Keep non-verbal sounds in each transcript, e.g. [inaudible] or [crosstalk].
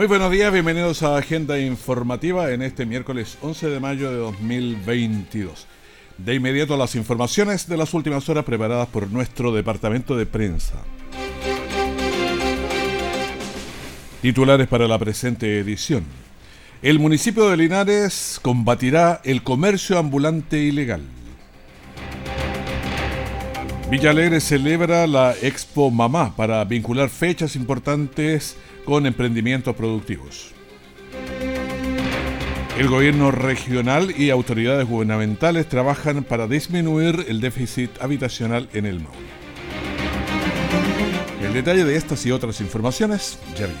Muy buenos días, bienvenidos a Agenda Informativa en este miércoles 11 de mayo de 2022. De inmediato las informaciones de las últimas horas preparadas por nuestro departamento de prensa. Titulares para la presente edición. El municipio de Linares combatirá el comercio ambulante ilegal. Villa Alegre celebra la Expo Mamá para vincular fechas importantes con emprendimientos productivos. El gobierno regional y autoridades gubernamentales trabajan para disminuir el déficit habitacional en el Maule. El detalle de estas y otras informaciones ya viene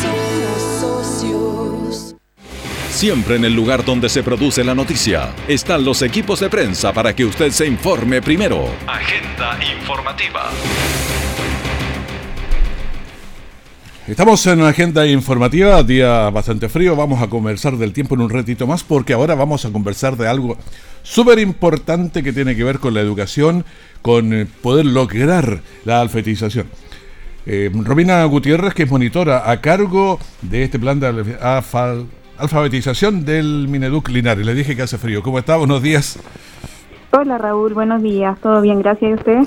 Siempre en el lugar donde se produce la noticia están los equipos de prensa para que usted se informe primero. Agenda informativa. Estamos en una agenda informativa, día bastante frío, vamos a conversar del tiempo en un ratito más porque ahora vamos a conversar de algo súper importante que tiene que ver con la educación, con eh, poder lograr la alfabetización. Eh, Robina Gutiérrez, que es monitora a cargo de este plan de alfabetización del Mineduc Linares. Le dije que hace frío. ¿Cómo está? Buenos días. Hola Raúl, buenos días. ¿Todo bien? Gracias a usted.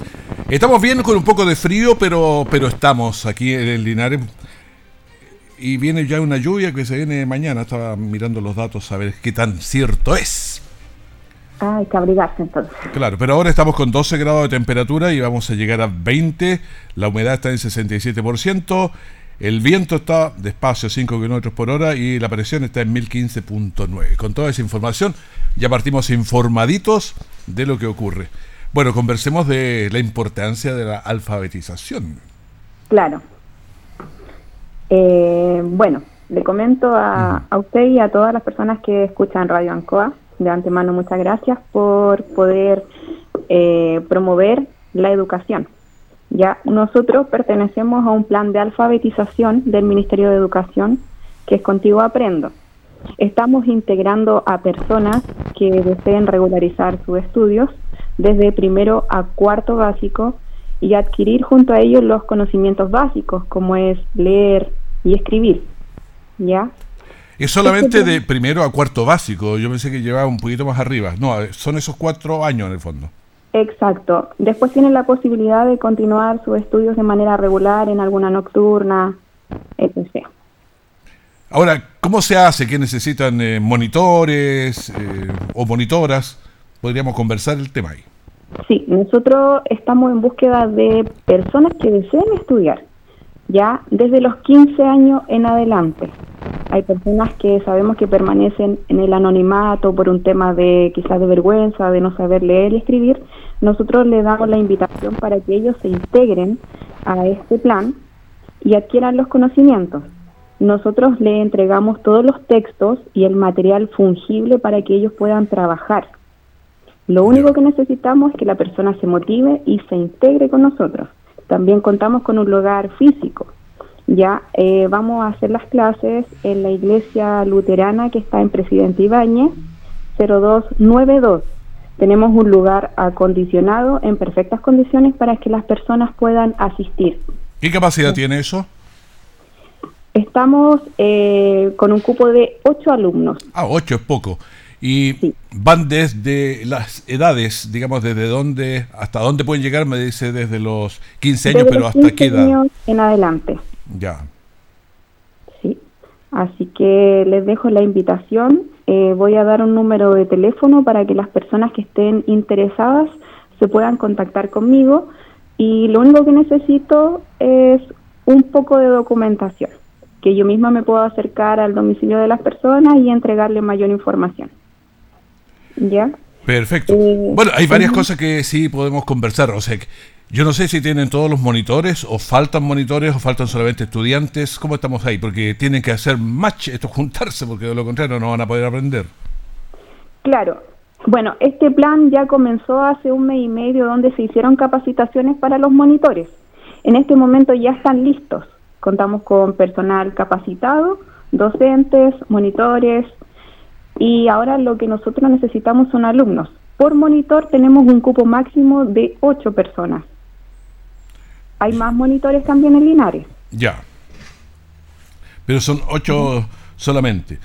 Estamos bien con un poco de frío, pero, pero estamos aquí en el Linares. Y viene ya una lluvia que se viene mañana. Estaba mirando los datos a ver qué tan cierto es. Ah, hay que abrigarse entonces. Claro, pero ahora estamos con 12 grados de temperatura y vamos a llegar a 20. La humedad está en 67%. El viento está despacio, 5 kilómetros por hora, y la presión está en 1015.9. Con toda esa información, ya partimos informaditos de lo que ocurre. Bueno, conversemos de la importancia de la alfabetización. Claro. Eh, bueno, le comento a, a usted y a todas las personas que escuchan Radio Ancoa de antemano, muchas gracias por poder eh, promover la educación. Ya nosotros pertenecemos a un plan de alfabetización del Ministerio de Educación que es Contigo Aprendo. Estamos integrando a personas que deseen regularizar sus estudios desde primero a cuarto básico y adquirir junto a ellos los conocimientos básicos como es leer y escribir. ¿Ya? Es solamente de primero a cuarto básico. Yo pensé que llevaba un poquito más arriba. No, son esos cuatro años en el fondo. Exacto. Después tienen la posibilidad de continuar sus estudios de manera regular en alguna nocturna, etc. Ahora, ¿cómo se hace? ¿Qué necesitan eh, monitores eh, o monitoras? Podríamos conversar el tema ahí. Sí, nosotros estamos en búsqueda de personas que deseen estudiar ya desde los 15 años en adelante. Hay personas que sabemos que permanecen en el anonimato por un tema de quizás de vergüenza, de no saber leer y escribir. Nosotros le damos la invitación para que ellos se integren a este plan y adquieran los conocimientos. Nosotros le entregamos todos los textos y el material fungible para que ellos puedan trabajar. Lo único que necesitamos es que la persona se motive y se integre con nosotros. También contamos con un lugar físico. Ya eh, vamos a hacer las clases en la iglesia luterana que está en Presidente Ibáñez, 0292. Tenemos un lugar acondicionado en perfectas condiciones para que las personas puedan asistir. ¿Qué capacidad tiene eso? Estamos eh, con un cupo de ocho alumnos. Ah, ocho es poco. Y van desde las edades, digamos, desde dónde, hasta dónde pueden llegar, me dice desde los 15 años, pero hasta qué edad. en adelante. Ya. Sí. Así que les dejo la invitación. Eh, voy a dar un número de teléfono para que las personas que estén interesadas se puedan contactar conmigo y lo único que necesito es un poco de documentación, que yo misma me puedo acercar al domicilio de las personas y entregarle mayor información. ¿Ya? Perfecto. Eh, bueno, hay varias cosas que sí podemos conversar. O sea, yo no sé si tienen todos los monitores o faltan monitores o faltan solamente estudiantes. ¿Cómo estamos ahí? Porque tienen que hacer match, esto [laughs] juntarse, porque de lo contrario no van a poder aprender. Claro. Bueno, este plan ya comenzó hace un mes y medio donde se hicieron capacitaciones para los monitores. En este momento ya están listos. Contamos con personal capacitado, docentes, monitores y ahora lo que nosotros necesitamos son alumnos. Por monitor tenemos un cupo máximo de ocho personas hay más monitores también en Linares. Ya. Pero son ocho solamente.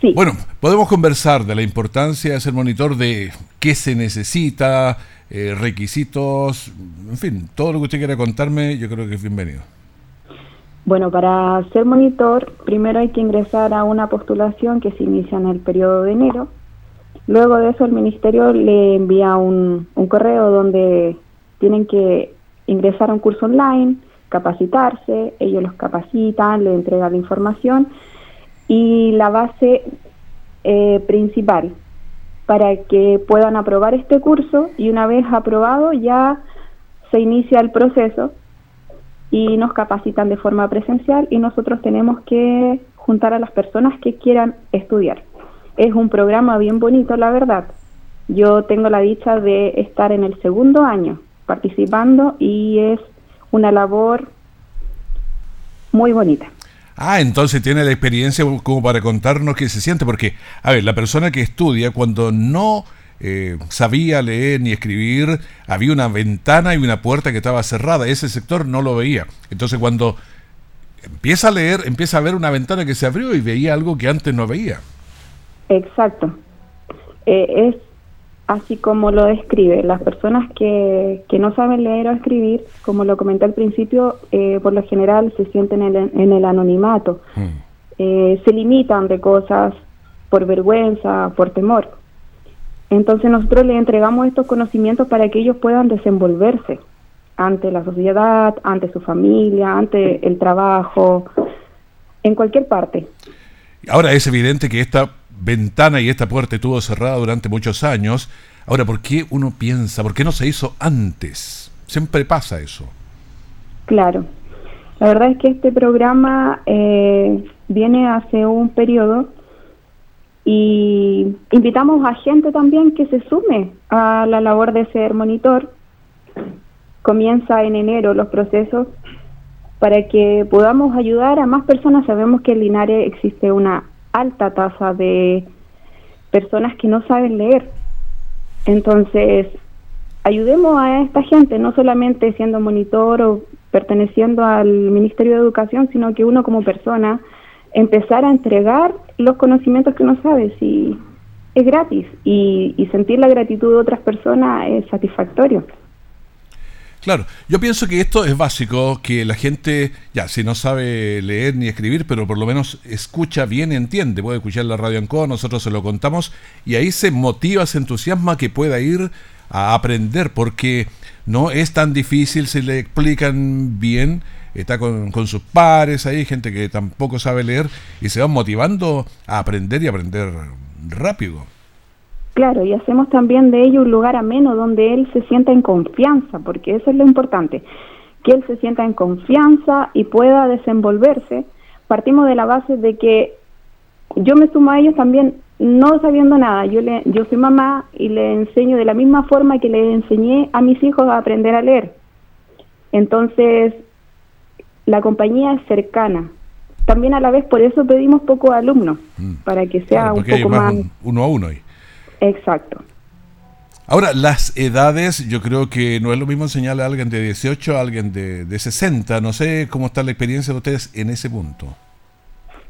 Sí. Bueno, podemos conversar de la importancia de ser monitor, de qué se necesita, eh, requisitos, en fin, todo lo que usted quiera contarme, yo creo que es bienvenido. Bueno, para ser monitor, primero hay que ingresar a una postulación que se inicia en el periodo de enero. Luego de eso, el ministerio le envía un, un correo donde tienen que ingresar a un curso online, capacitarse, ellos los capacitan, le entregan la información y la base eh, principal para que puedan aprobar este curso y una vez aprobado ya se inicia el proceso y nos capacitan de forma presencial y nosotros tenemos que juntar a las personas que quieran estudiar. Es un programa bien bonito, la verdad. Yo tengo la dicha de estar en el segundo año participando y es una labor muy bonita. Ah, entonces tiene la experiencia como para contarnos qué se siente, porque, a ver, la persona que estudia cuando no eh, sabía leer ni escribir, había una ventana y una puerta que estaba cerrada, ese sector no lo veía. Entonces cuando empieza a leer, empieza a ver una ventana que se abrió y veía algo que antes no veía. Exacto. Eh, es así como lo describe. Las personas que, que no saben leer o escribir, como lo comenté al principio, eh, por lo general se sienten en el, en el anonimato, hmm. eh, se limitan de cosas por vergüenza, por temor. Entonces nosotros les entregamos estos conocimientos para que ellos puedan desenvolverse ante la sociedad, ante su familia, ante el trabajo, en cualquier parte. Ahora es evidente que esta ventana y esta puerta estuvo cerrada durante muchos años. Ahora, ¿por qué uno piensa, por qué no se hizo antes? Siempre pasa eso. Claro. La verdad es que este programa eh, viene hace un periodo y invitamos a gente también que se sume a la labor de ser monitor. Comienza en enero los procesos para que podamos ayudar a más personas. Sabemos que en Linares existe una alta tasa de personas que no saben leer. Entonces, ayudemos a esta gente, no solamente siendo monitor o perteneciendo al Ministerio de Educación, sino que uno como persona empezar a entregar los conocimientos que uno sabe, si es gratis y, y sentir la gratitud de otras personas es satisfactorio. Claro, yo pienso que esto es básico, que la gente, ya, si no sabe leer ni escribir, pero por lo menos escucha bien, entiende, puede escuchar la radio en Co, nosotros se lo contamos, y ahí se motiva, se entusiasma que pueda ir a aprender, porque no es tan difícil si le explican bien, está con, con sus pares ahí, gente que tampoco sabe leer, y se van motivando a aprender y aprender rápido. Claro, y hacemos también de ello un lugar ameno donde él se sienta en confianza, porque eso es lo importante, que él se sienta en confianza y pueda desenvolverse. Partimos de la base de que yo me sumo a ellos también no sabiendo nada. Yo, le, yo soy mamá y le enseño de la misma forma que le enseñé a mis hijos a aprender a leer. Entonces, la compañía es cercana. También a la vez por eso pedimos pocos alumnos, mm. para que sea un poco más... Uno a uno ahí. Exacto. Ahora, las edades, yo creo que no es lo mismo enseñarle a alguien de 18 a alguien de, de 60. No sé cómo está la experiencia de ustedes en ese punto.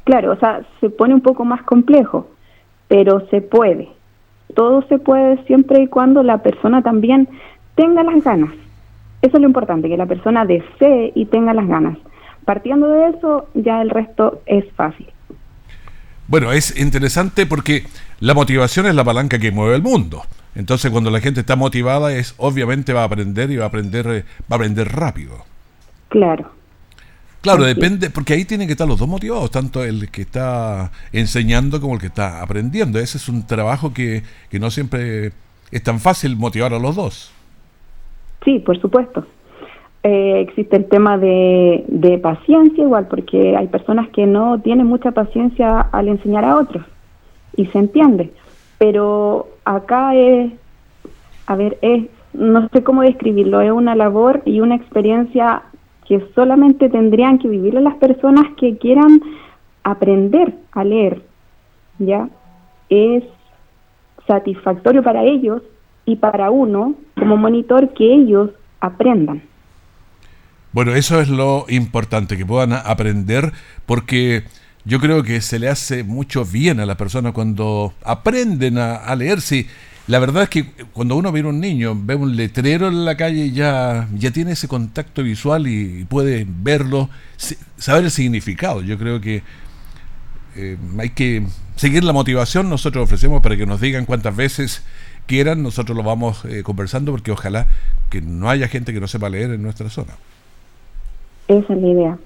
Claro, o sea, se pone un poco más complejo, pero se puede. Todo se puede siempre y cuando la persona también tenga las ganas. Eso es lo importante, que la persona desee y tenga las ganas. Partiendo de eso, ya el resto es fácil. Bueno, es interesante porque la motivación es la palanca que mueve el mundo. Entonces, cuando la gente está motivada, es obviamente va a aprender y va a aprender, eh, va a aprender rápido. Claro. Claro, depende, porque ahí tienen que estar los dos motivados, tanto el que está enseñando como el que está aprendiendo. Ese es un trabajo que, que no siempre es tan fácil motivar a los dos. Sí, por supuesto. Eh, existe el tema de, de paciencia igual, porque hay personas que no tienen mucha paciencia al enseñar a otros y se entiende. Pero acá es, a ver, es, no sé cómo describirlo, es una labor y una experiencia que solamente tendrían que vivir las personas que quieran aprender a leer, ¿ya? Es satisfactorio para ellos y para uno como monitor que ellos aprendan. Bueno, eso es lo importante, que puedan aprender, porque yo creo que se le hace mucho bien a la persona cuando aprenden a, leer. Sí, la verdad es que cuando uno ve a un niño, ve un letrero en la calle, ya, ya tiene ese contacto visual y, puede verlo, saber el significado. Yo creo que eh, hay que seguir la motivación. Nosotros ofrecemos para que nos digan cuántas veces quieran, nosotros lo vamos eh, conversando porque ojalá que no haya gente que no sepa leer en nuestra zona. Esa es la idea,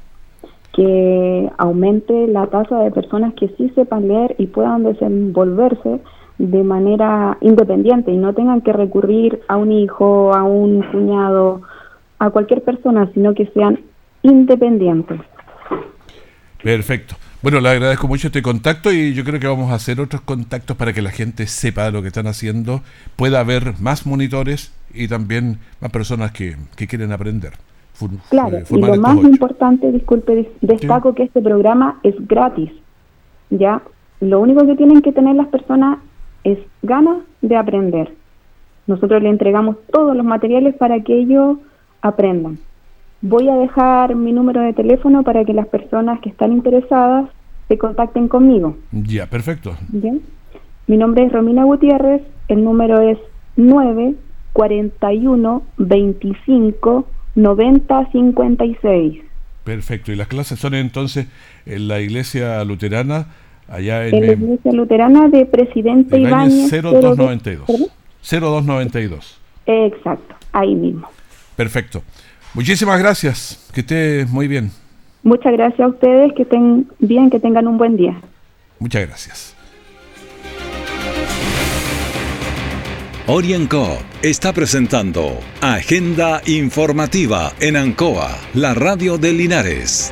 que aumente la tasa de personas que sí sepan leer y puedan desenvolverse de manera independiente y no tengan que recurrir a un hijo, a un cuñado, a cualquier persona, sino que sean independientes. Perfecto. Bueno, le agradezco mucho este contacto y yo creo que vamos a hacer otros contactos para que la gente sepa lo que están haciendo, pueda haber más monitores y también más personas que, que quieren aprender. Claro, y lo más importante, disculpe, destaco que este programa es gratis. Ya, lo único que tienen que tener las personas es ganas de aprender. Nosotros le entregamos todos los materiales para que ellos aprendan. Voy a dejar mi número de teléfono para que las personas que están interesadas se contacten conmigo. Ya, perfecto. Bien. Mi nombre es Romina Gutiérrez, el número es 941 25 9056. Perfecto. ¿Y las clases son entonces en la iglesia luterana allá en, la iglesia luterana de Presidente Ibáñez 0292. 0292. Exacto, ahí mismo. Perfecto. Muchísimas gracias. Que esté muy bien. Muchas gracias a ustedes. Que estén bien, que tengan un buen día. Muchas gracias. Orienco está presentando Agenda Informativa en Ancoa, la radio de Linares.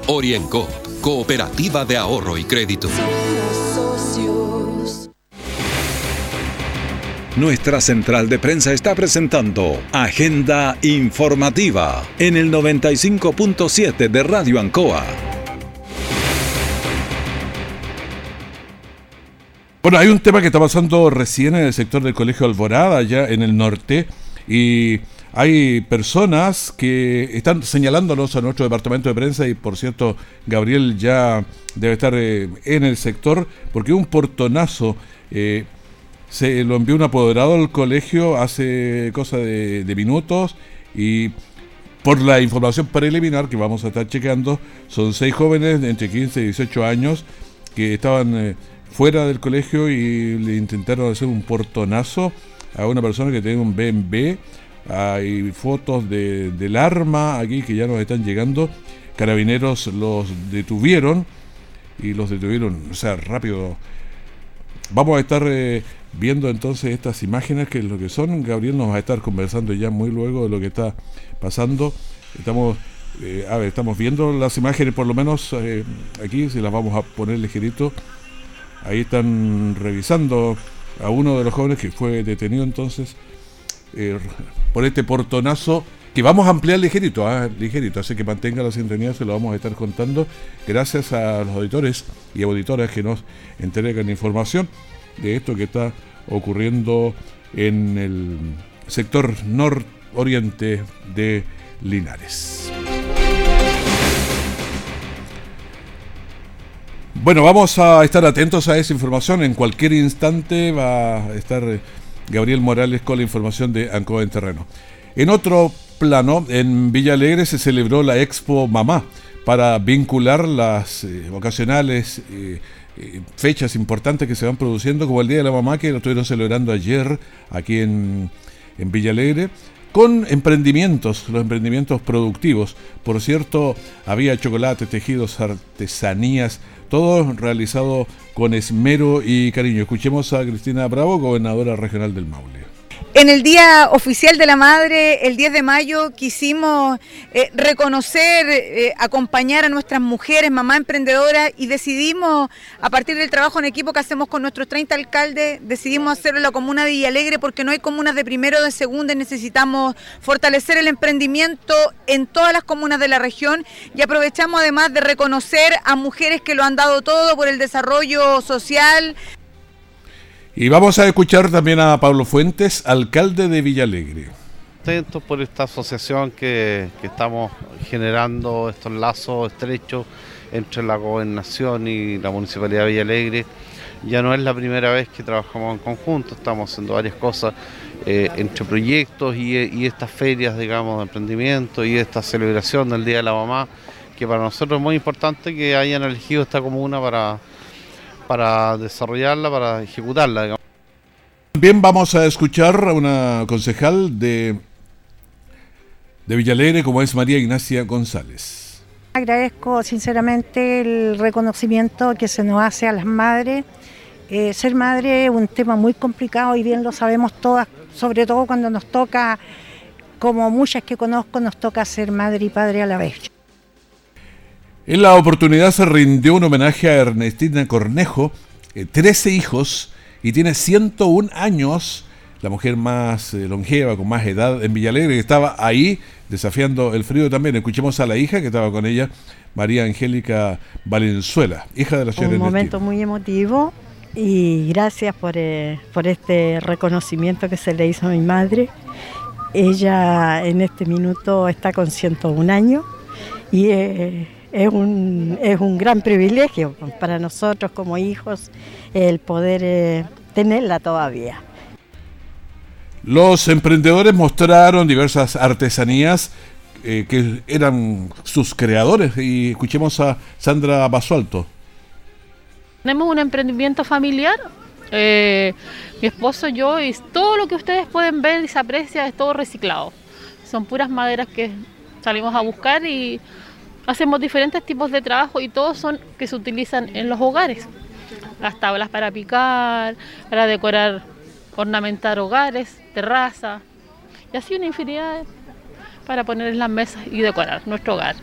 Oriencop Cooperativa de Ahorro y Crédito. Nuestra central de prensa está presentando Agenda Informativa en el 95.7 de Radio Ancoa. Bueno, hay un tema que está pasando recién en el sector del Colegio Alborada, allá en el norte, y hay personas que están señalándonos a nuestro departamento de prensa y por cierto Gabriel ya debe estar eh, en el sector porque un portonazo eh, se lo envió un apoderado al colegio hace cosa de, minutos y por la información preliminar que vamos a estar chequeando son seis jóvenes de entre 15 y 18 años que estaban eh, fuera del colegio y le intentaron hacer un portonazo a una persona que tiene un BMW hay fotos de, del arma aquí que ya nos están llegando. Carabineros los detuvieron y los detuvieron, o sea, rápido. Vamos a estar eh, viendo entonces estas imágenes, que es lo que son. Gabriel nos va a estar conversando ya muy luego de lo que está pasando. Estamos, eh, a ver, estamos viendo las imágenes, por lo menos eh, aquí, si las vamos a poner ligerito. Ahí están revisando a uno de los jóvenes que fue detenido entonces eh, por este portonazo que vamos a ampliar ligerito, ¿ah? ligerito, así que mantenga la sintonía, se lo vamos a estar contando gracias a los auditores y auditoras que nos entregan información de esto que está ocurriendo en el sector nororiente de Linares. Bueno, vamos a estar atentos a esa información. En cualquier instante va a estar Gabriel Morales con la información de ANCO en terreno. En otro plano, en Villa Alegre se celebró la Expo Mamá para vincular las eh, ocasionales eh, eh, fechas importantes que se van produciendo, como el Día de la Mamá, que lo estuvieron celebrando ayer aquí en, en Villa Alegre, con emprendimientos, los emprendimientos productivos. Por cierto, había chocolate, tejidos, artesanías, todo realizado con esmero y cariño. Escuchemos a Cristina Bravo, gobernadora regional del Maule. En el Día Oficial de la Madre, el 10 de mayo, quisimos eh, reconocer, eh, acompañar a nuestras mujeres, mamás emprendedoras y decidimos, a partir del trabajo en equipo que hacemos con nuestros 30 alcaldes, decidimos hacerlo en la comuna de Villalegre porque no hay comunas de primero o de segunda y necesitamos fortalecer el emprendimiento en todas las comunas de la región y aprovechamos además de reconocer a mujeres que lo han dado todo por el desarrollo social, y vamos a escuchar también a Pablo Fuentes, alcalde de Villalegre. Contentos por esta asociación que, estamos generando, estos lazos estrechos entre la gobernación y la municipalidad de Villalegre. Ya no es la primera vez que trabajamos en conjunto, estamos haciendo varias cosas eh, entre proyectos y, y, estas ferias, digamos, de emprendimiento y esta celebración del Día de la Mamá, que para nosotros es muy importante que hayan elegido esta comuna para para desarrollarla, para ejecutarla. Bien, vamos a escuchar a una concejal de, de Villalegre, como es María Ignacia González. Agradezco sinceramente el reconocimiento que se nos hace a las madres. Eh, ser madre es un tema muy complicado y bien lo sabemos todas, sobre todo cuando nos toca, como muchas que conozco, nos toca ser madre y padre a la vez. En la oportunidad se rindió un homenaje a Ernestina Cornejo, 13 eh, hijos y tiene 101 años, la mujer más eh, longeva, con más edad en Villalegre, que estaba ahí desafiando el frío también. Escuchemos a la hija que estaba con ella, María Angélica Valenzuela, hija de la señora Un momento muy emotivo y gracias por, eh, por este reconocimiento que se le hizo a mi madre. Ella en este minuto está con 101 años y es un, es un gran privilegio para nosotros como hijos el poder eh, tenerla todavía. Los emprendedores mostraron diversas artesanías eh, que eran sus creadores y escuchemos a Sandra Basualto. Tenemos un emprendimiento familiar, eh, mi esposo, yo, y todo lo que ustedes pueden ver y se aprecia es todo reciclado. Son puras maderas que salimos a buscar y hacemos diferentes tipos de trabajo y todos son que se utilizan en los hogares. Las tablas para picar, para decorar, ornamentar hogares, terraza y así una infinidad para poner en las mesas y decorar nuestro hogar.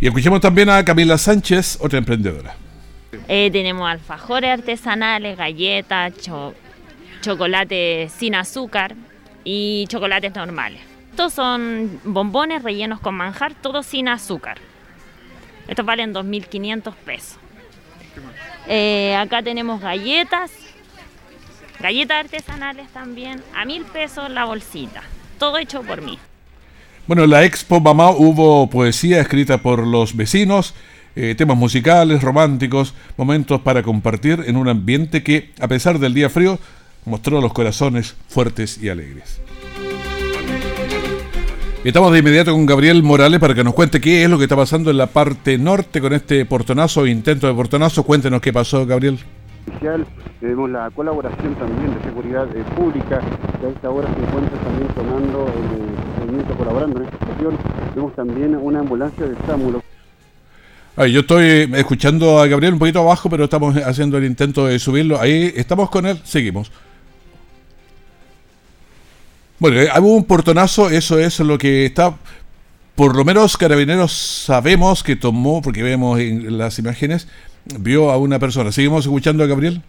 Y escuchemos también a Camila Sánchez, otra emprendedora. Eh, tenemos alfajores artesanales, galletas, chocolate sin azúcar y chocolates normales. Estos son bombones rellenos con manjar, todos sin azúcar. Estos valen 2.500 pesos. Eh, acá tenemos galletas, galletas artesanales también, a mil pesos la bolsita. Todo hecho por mí. Bueno, en la Expo Mamá hubo poesía escrita por los vecinos, eh, temas musicales, románticos, momentos para compartir en un ambiente que, a pesar del día frío, mostró los corazones fuertes y alegres. Estamos de inmediato con Gabriel Morales para que nos cuente qué es lo que está pasando en la parte norte con este portonazo, intento de portonazo. Cuéntenos qué pasó, Gabriel. Tenemos la colaboración también de seguridad eh, pública, que a esta hora se encuentra también tomando el movimiento colaborando en esta situación. Tenemos también una ambulancia de SAMULO. Ay, yo estoy escuchando a Gabriel un poquito abajo, pero estamos haciendo el intento de subirlo. Ahí estamos con él, seguimos. Bueno, eh, hubo un portonazo, eso es lo que está. Por lo menos Carabineros sabemos que tomó, porque vemos en las imágenes, vio a una persona. ¿Seguimos escuchando a Gabriel?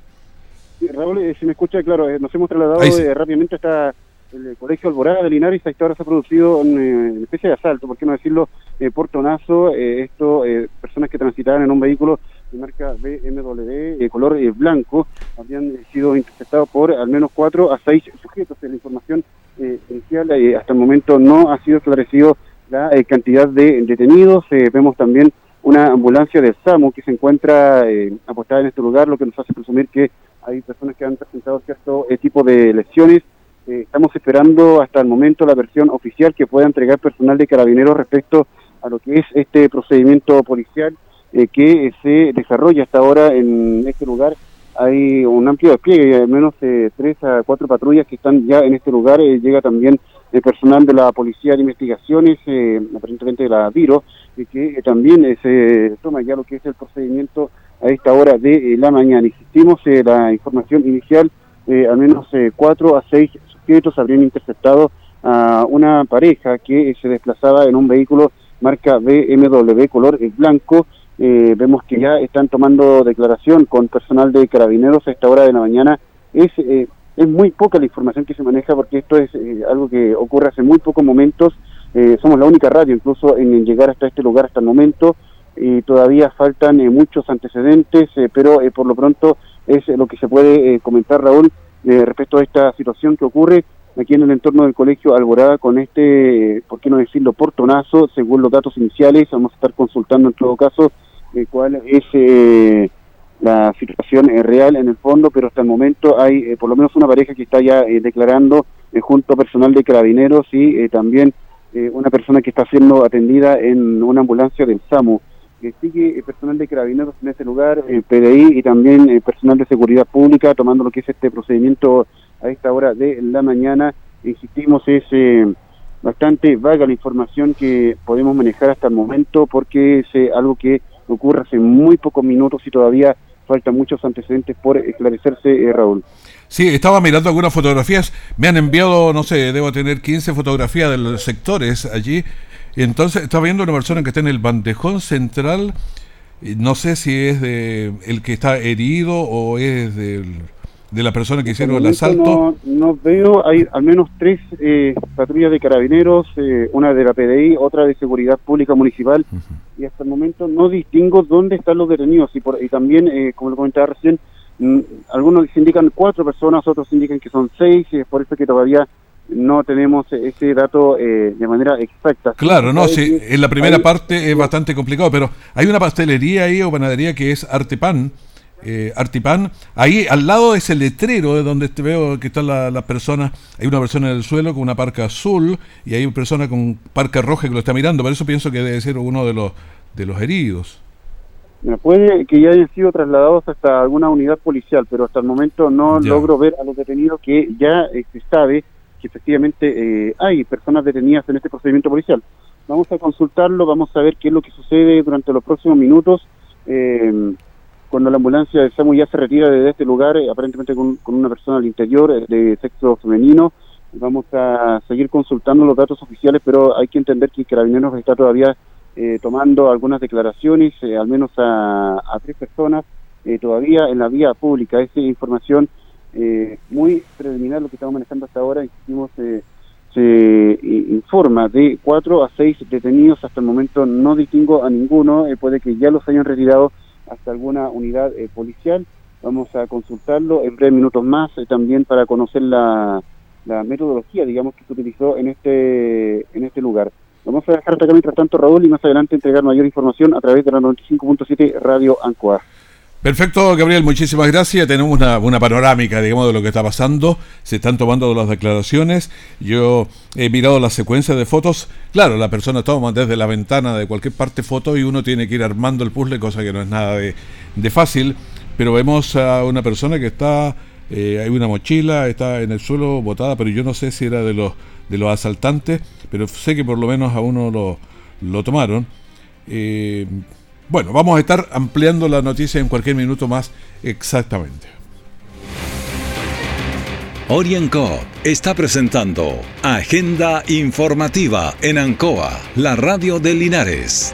Sí, Raúl, eh, si me escucha, claro, eh, nos hemos trasladado rápidamente hasta el Colegio Alborada de Linares, a esta hora se ha producido una especie de asalto, por qué no decirlo, portonazo, esto, personas que transitaban en un vehículo de marca BMW, color blanco, habían sido interceptados por al menos cuatro a seis sujetos. La información inicial hasta el momento no ha sido esclarecido la cantidad de detenidos. vemos también una ambulancia del SAMU que se encuentra eh, apostada en este lugar, lo que nos hace presumir que hay personas que han presentado cierto eh, tipo de lesiones. Eh, estamos esperando hasta el momento la versión oficial que pueda entregar personal de carabineros respecto a lo que es este procedimiento policial que se desarrolla hasta ahora en este lugar. Hay un amplio despliegue, al menos tres a cuatro patrullas que están ya en este lugar. llega también el personal de la Policía de Investigaciones, aparentemente de la Viro, que también eh, se toma ya lo que es el procedimiento a esta hora de eh, la mañana. Insistimos, eh, la información inicial, al menos cuatro a seis sujetos habrían interceptado a una pareja que se desplazaba en un vehículo marca BMW color blanco. Vemos que ya están tomando declaración con personal de carabineros a esta hora de la mañana. Es, es muy poca la información que se maneja porque esto es algo que ocurre hace muy pocos momentos. Eh, somos la única radio incluso en, llegar hasta este lugar hasta el momento. Y todavía faltan eh, muchos antecedentes, eh, pero por lo pronto es lo que se puede comentar, Raúl, respecto a esta situación que ocurre aquí en el entorno del colegio Alborada con este, por qué no decirlo, portonazo, según los datos iniciales, vamos a estar consultando en todo caso cuál es la situación real en el fondo, pero hasta el momento hay por lo menos una pareja que está ya declarando junto a personal de carabineros y también eh, una persona que está siendo atendida en una ambulancia del SAMU. Eh, sigue personal de carabineros en ese lugar, el PDI y también eh, personal de seguridad pública tomando lo que es este procedimiento a esta hora de la mañana. Insistimos, es bastante vaga la información que podemos manejar hasta el momento porque es algo que ocurre hace muy pocos minutos y todavía faltan muchos antecedentes por esclarecerse, Raúl. Sí, estaba mirando algunas fotografías. Me han enviado, no sé, debo tener 15 fotografías de los sectores allí. Entonces estaba viendo una persona que está en el bandejón central. No sé si es de el que está herido o es del, de la persona que hicieron el asalto. No, veo, hay al menos tres eh, patrullas de carabineros, eh, una de la PDI, otra de Seguridad Pública Municipal. Y hasta el momento no distingo dónde están los detenidos. Y, por, y también, eh, como lo comentaba recién, Mm, algunos indican cuatro personas, otros indican que son seis, y es por eso que todavía no tenemos ese dato eh, de manera exacta. Claro, no, sí, en la primera parte es bastante complicado, pero hay una pastelería ahí o panadería que es Artepan, eh, Artipan, ahí al lado es el letrero de donde te veo que están las personas, hay una persona en el suelo con una parca azul y hay una persona con parca roja que lo está mirando, por eso pienso que debe ser uno de los, de los heridos. Puede que ya hayan sido trasladados hasta alguna unidad policial, pero hasta el momento no logro ver a los detenidos que ya eh, se sabe que efectivamente eh, hay personas detenidas en este procedimiento policial. Vamos a consultarlo, vamos a ver qué es lo que sucede durante los próximos minutos. Eh, cuando la ambulancia de SAMU ya se retira de este lugar, aparentemente con, una persona al interior de sexo femenino, vamos a seguir consultando los datos oficiales, pero hay que entender que Carabineros está todavía eh, tomando algunas declaraciones, eh, al menos a, tres personas, eh, todavía en la vía pública. Es información muy preliminar lo que estamos manejando hasta ahora. Insistimos, se informa de cuatro a seis detenidos. Hasta el momento no distingo a ninguno. puede que ya los hayan retirado hasta alguna unidad policial. Vamos a consultarlo en breves minutos más también para conocer la, la metodología, digamos, que se utilizó en este, en este lugar. Vamos a dejar hasta acá mientras tanto, Raúl, y más adelante entregar mayor información a través de la 95.7 Radio Ancoa. Perfecto, Gabriel, muchísimas gracias. Tenemos una, panorámica, digamos, de lo que está pasando. Se están tomando las declaraciones. Yo he mirado la secuencia de fotos. Claro, la persona toma desde la ventana de cualquier parte foto y uno tiene que ir armando el puzzle, cosa que no es nada de, de fácil. Pero vemos a una persona que está, eh, hay una mochila, está en el suelo botada, pero yo no sé si era de los de los asaltantes, pero sé que por lo menos a uno lo, lo tomaron. Eh, bueno, vamos a estar ampliando la noticia en cualquier minuto más exactamente. Orienco está presentando Agenda Informativa en Ancoa, la radio de Linares.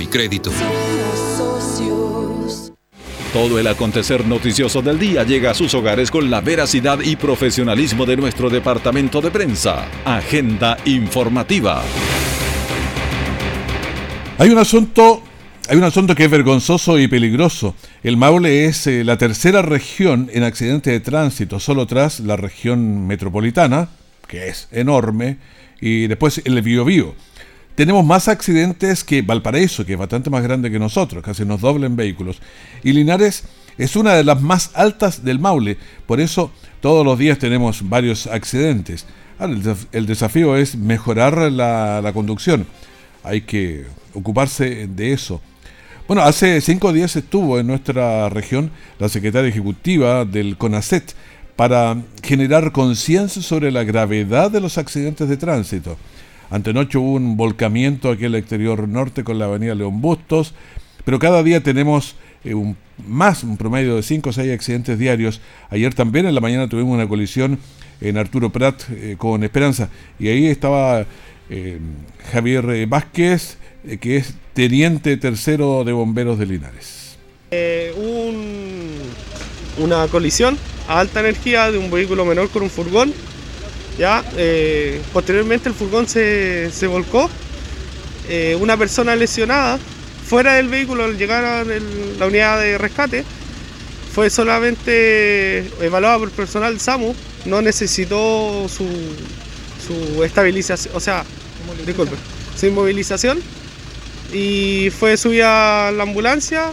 y crédito. Todo el acontecer noticioso del día llega a sus hogares con la veracidad y profesionalismo de nuestro departamento de prensa. Agenda informativa. Hay un asunto, hay un asunto que es vergonzoso y peligroso. El Maule es eh, la tercera región en accidentes de tránsito, solo tras la región metropolitana, que es enorme, y después el Biobío. Tenemos más accidentes que Valparaíso, que es bastante más grande que nosotros, casi nos doblen vehículos. Y Linares es una de las más altas del Maule, por eso todos los días tenemos varios accidentes. el, desafío es mejorar la, la conducción. Hay que ocuparse de eso. Bueno, hace cinco días estuvo en nuestra región la secretaria ejecutiva del CONACET para generar conciencia sobre la gravedad de los accidentes de tránsito. Antenoche hubo un volcamiento aquí en el exterior norte con la avenida León Bustos, pero cada día tenemos eh, un, más, un promedio de 5 o 6 accidentes diarios. Ayer también en la mañana tuvimos una colisión en Arturo Prat eh, con Esperanza y ahí estaba eh, Javier Vázquez, que es teniente tercero de bomberos de Linares. una colisión a alta energía de un vehículo menor con un furgón ¿ya? Eh, posteriormente el furgón se, volcó, eh, una persona lesionada fuera del vehículo al llegar a la unidad de rescate fue solamente evaluada por el personal SAMU, no necesitó su, su estabilización, o sea, disculpe, su inmovilización y fue subida a la ambulancia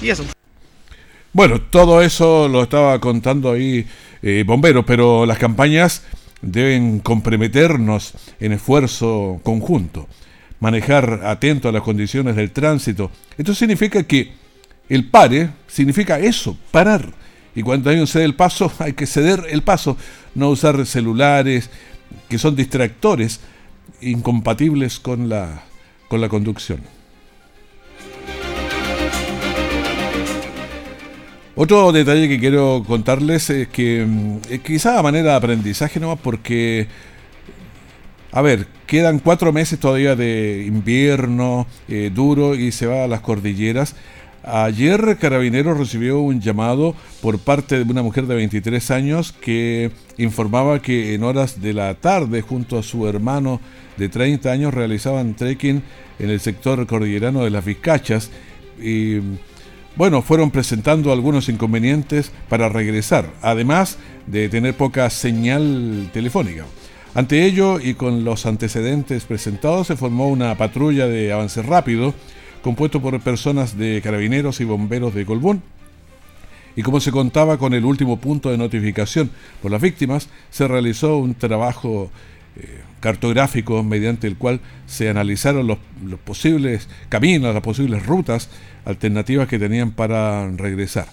y eso. Bueno, todo eso lo estaba contando ahí eh, bomberos, pero las campañas deben comprometernos en esfuerzo conjunto, manejar atento a las condiciones del tránsito. Esto significa que el pare significa eso, parar. Y cuando hay un ceder el paso, [laughs] hay que ceder el paso, no usar celulares que son distractores incompatibles con la, con la conducción. Otro detalle que quiero contarles es que mm, quizá a manera de aprendizaje no porque a ver, quedan cuatro meses todavía de invierno eh, duro y se va a las cordilleras. Ayer Carabineros recibió un llamado por parte de una mujer de 23 años que informaba que en horas de la tarde junto a su hermano de 30 años realizaban trekking en el sector cordillerano de las Vizcachas y bueno, fueron presentando algunos inconvenientes para regresar, además de tener poca señal telefónica. Ante ello y con los antecedentes presentados se formó una patrulla de avance rápido compuesto por personas de carabineros y bomberos de Colbún. Y como se contaba con el último punto de notificación por las víctimas, se realizó un trabajo eh, cartográfico mediante el cual se analizaron los, los posibles caminos, las posibles rutas alternativas que tenían para regresar.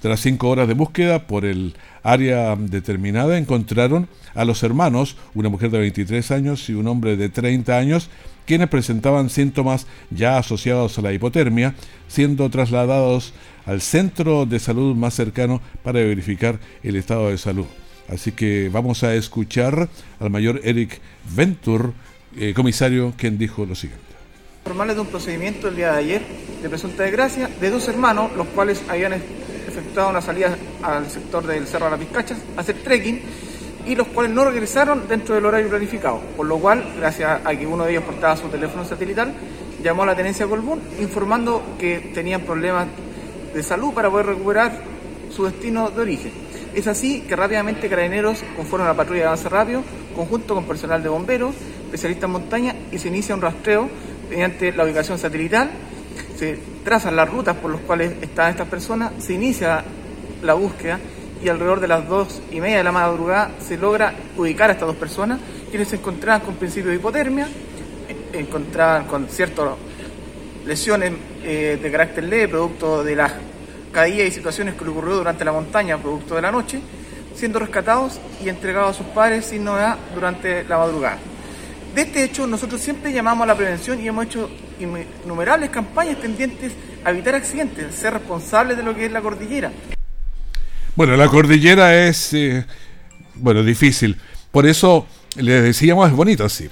Tras cinco horas de búsqueda por el área determinada, encontraron a los hermanos, una mujer de 23 años y un hombre de 30 años, quienes presentaban síntomas ya asociados a la hipotermia, siendo trasladados al centro de salud más cercano para verificar el estado de salud. Así que vamos a escuchar al mayor Eric Ventur, eh, comisario, quien dijo lo siguiente formales de un procedimiento el día de ayer de presunta desgracia de dos hermanos, los cuales habían efectuado una salida al sector del Cerro de las Vizcachas a hacer trekking y los cuales no regresaron dentro del horario planificado, por lo cual, gracias a que uno de ellos portaba su teléfono satelital, llamó a la tenencia Colbún informando que tenían problemas de salud para poder recuperar su destino de origen. Es así que rápidamente Carabineros conforme a la patrulla de avance rápido, conjunto con personal de bomberos, especialistas en montaña, y se inicia un rastreo mediante la ubicación satelital, se trazan las rutas por las cuales están estas personas, se inicia la búsqueda y alrededor de las dos y media de la madrugada se logra ubicar a estas dos personas, quienes se encontraban con principio de hipotermia, encontraban con ciertas lesiones eh, de carácter leve, producto de las caídas y situaciones que le ocurrió durante la montaña producto de la noche, siendo rescatados y entregados a sus padres sin novedad durante la madrugada. De este hecho, nosotros siempre llamamos a la prevención y hemos hecho innumerables campañas tendientes a evitar accidentes, ser responsables de lo que es la cordillera. Bueno, la cordillera es, eh, bueno, difícil. Por eso les decíamos, es bonito así,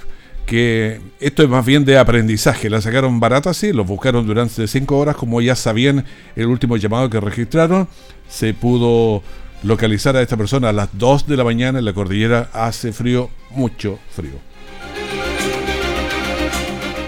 que esto es más bien de aprendizaje. La sacaron barata así, los buscaron durante cinco horas, como ya sabían el último llamado que registraron. Se pudo localizar a esta persona a las 2 de la mañana en la cordillera. Hace frío, mucho frío.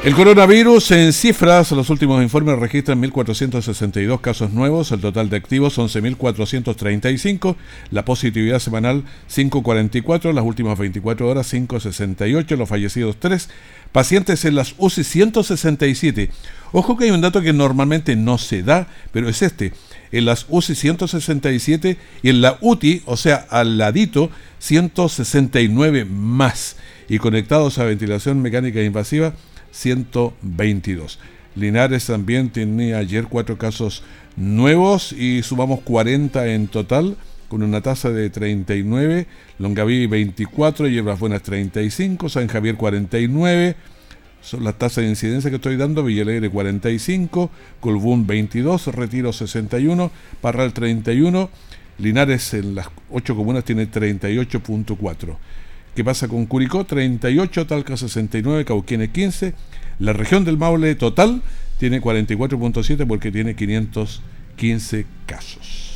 El coronavirus en cifras, los últimos informes registran 1.462 casos nuevos, el total de activos 11.435, la positividad semanal 5.44, las últimas 24 horas 5.68, los fallecidos 3, pacientes en las UCI 167. Ojo que hay un dato que normalmente no se da, pero es este. En las UCI 167 y en la UTI, o sea, al ladito, 169 más. Y conectados a ventilación mecánica invasiva, 122. Linares también tenía ayer cuatro casos nuevos y sumamos 40 en total con una tasa de 39, Longaví 24, Hierbas Buenas 35, San Javier 49, son las tasas de incidencia que estoy dando, Villalegre 45, Colbún 22, Retiro 61, Parral 31, Linares en las ocho comunas tiene 38.4. ¿Qué pasa con Curicó? 38, Talca 69, Cauquienes 15. La región del Maule total tiene 44.7 porque tiene 515 casos.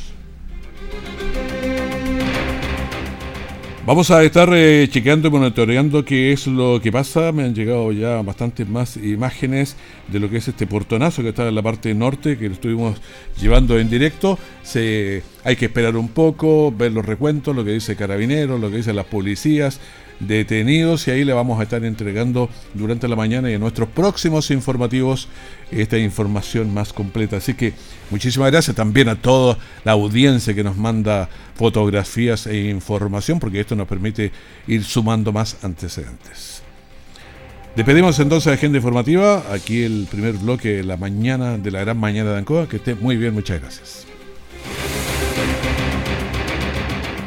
Vamos a estar eh, chequeando y monitoreando qué es lo que pasa. Me han llegado ya bastantes más imágenes de lo que es este portonazo que está en la parte norte, que lo estuvimos llevando en directo. Se, hay que esperar un poco, ver los recuentos, lo que dice Carabineros, lo que dicen las policías, detenidos y ahí le vamos a estar entregando durante la mañana y en nuestros próximos informativos esta información más completa. Así que muchísimas gracias también a toda la audiencia que nos manda fotografías e información porque esto nos permite ir sumando más antecedentes. Despedimos entonces la agenda informativa, aquí el primer bloque de la mañana de la gran mañana de Ancoa, que esté muy bien, muchas gracias.